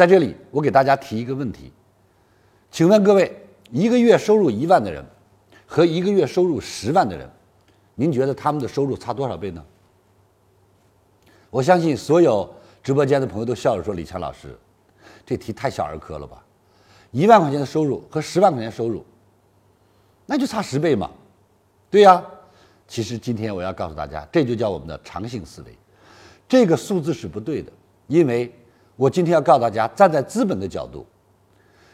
在这里，我给大家提一个问题，请问各位，一个月收入一万的人和一个月收入十万的人，您觉得他们的收入差多少倍呢？我相信所有直播间的朋友都笑着说：“李强老师，这题太小儿科了吧？一万块钱的收入和十万块钱收入，那就差十倍嘛？对呀。其实今天我要告诉大家，这就叫我们的长性思维。这个数字是不对的，因为我今天要告诉大家，站在资本的角度，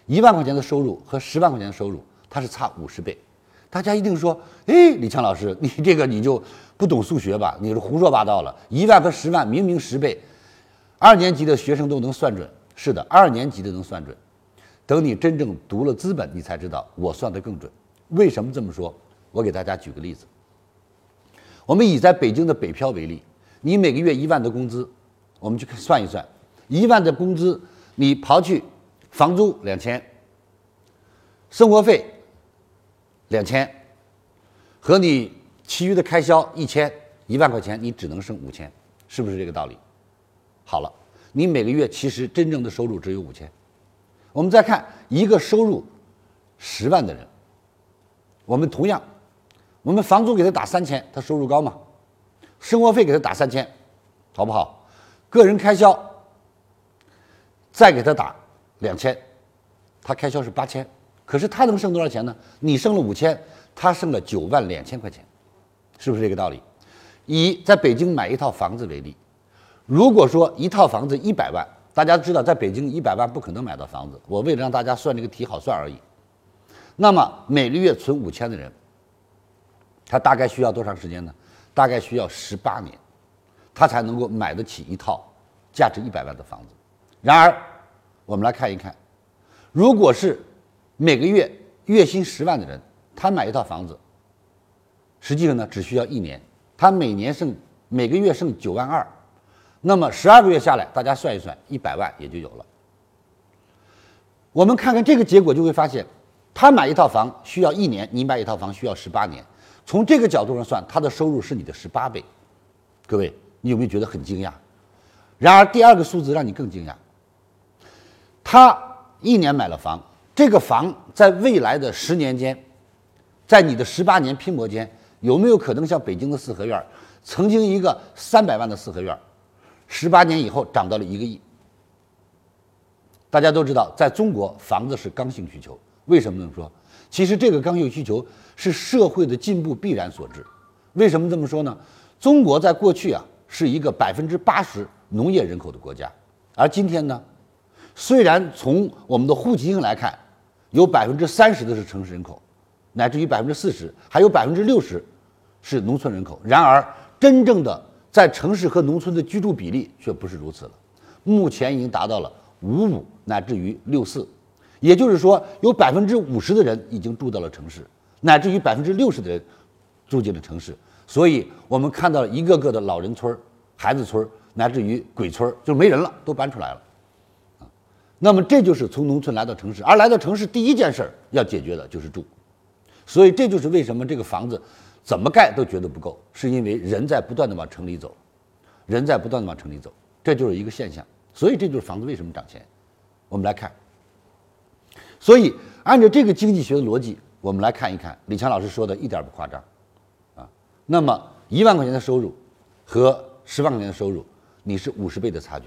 一万块钱的收入和十万块钱的收入，它是差五十倍。大家一定说：“哎，李强老师，你这个你就不懂数学吧？你是胡说八道了。一万和十万明明十倍，二年级的学生都能算准。是的，二年级的能算准。等你真正读了资本，你才知道我算得更准。为什么这么说？我给大家举个例子。我们以在北京的北漂为例，你每个月一万的工资，我们去算一算，一万的工资，你刨去房租两千，生活费两千，和你其余的开销一千，一万块钱你只能剩五千，是不是这个道理？好了，你每个月其实真正的收入只有五千。我们再看一个收入十万的人，我们同样。我们房租给他打三千，他收入高嘛？生活费给他打三千，好不好？个人开销再给他打两千，他开销是八千，可是他能剩多少钱呢？你剩了五千，他剩了九万两千块钱，是不是这个道理？以在北京买一套房子为例，如果说一套房子一百万，大家知道在北京一百万不可能买到房子，我为了让大家算这个题好算而已。那么每个月存五千的人。他大概需要多长时间呢？大概需要十八年，他才能够买得起一套价值一百万的房子。然而，我们来看一看，如果是每个月月薪十万的人，他买一套房子，实际上呢只需要一年，他每年剩每个月剩九万二，那么十二个月下来，大家算一算，一百万也就有了。我们看看这个结果，就会发现，他买一套房需要一年，你买一套房需要十八年。从这个角度上算，他的收入是你的十八倍。各位，你有没有觉得很惊讶？然而，第二个数字让你更惊讶。他一年买了房，这个房在未来的十年间，在你的十八年拼搏间，有没有可能像北京的四合院，曾经一个三百万的四合院，十八年以后涨到了一个亿？大家都知道，在中国，房子是刚性需求。为什么这么说？其实这个刚性需求是社会的进步必然所致。为什么这么说呢？中国在过去啊是一个百分之八十农业人口的国家，而今天呢，虽然从我们的户籍性来看，有百分之三十的是城市人口，乃至于百分之四十，还有百分之六十是农村人口。然而，真正的在城市和农村的居住比例却不是如此了。目前已经达到了五五乃至于六四。也就是说，有百分之五十的人已经住到了城市，乃至于百分之六十的人住进了城市。所以，我们看到一个个的老人村、孩子村，乃至于鬼村，就没人了，都搬出来了。那么这就是从农村来到城市，而来到城市第一件事儿要解决的就是住。所以，这就是为什么这个房子怎么盖都觉得不够，是因为人在不断的往城里走，人在不断的往城里走，这就是一个现象。所以，这就是房子为什么涨钱。我们来看。所以，按照这个经济学的逻辑，我们来看一看，李强老师说的一点不夸张，啊，那么一万块钱的收入和十万块钱的收入，你是五十倍的差距。